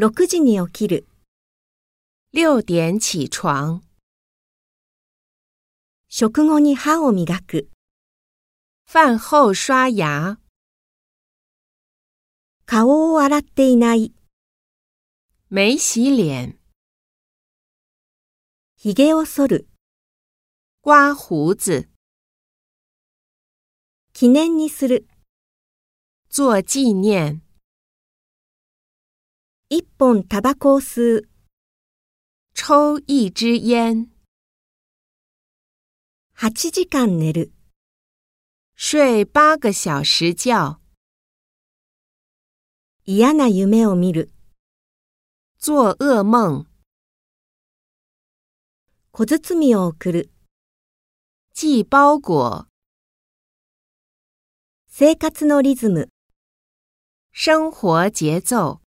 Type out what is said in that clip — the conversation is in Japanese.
6時に起きる。六点起床。食後に歯を磨く。饭后刷牙。顔を洗っていない。没洗脸。髭を剃る。刮胡子。記念にする。做纪念。一本タバコを吸う。抽一支烟。8時間寝る。睡八个小时觉。嫌な夢を見る。做噩梦。小包を送る。寄包裹。生活のリズム。生活节奏。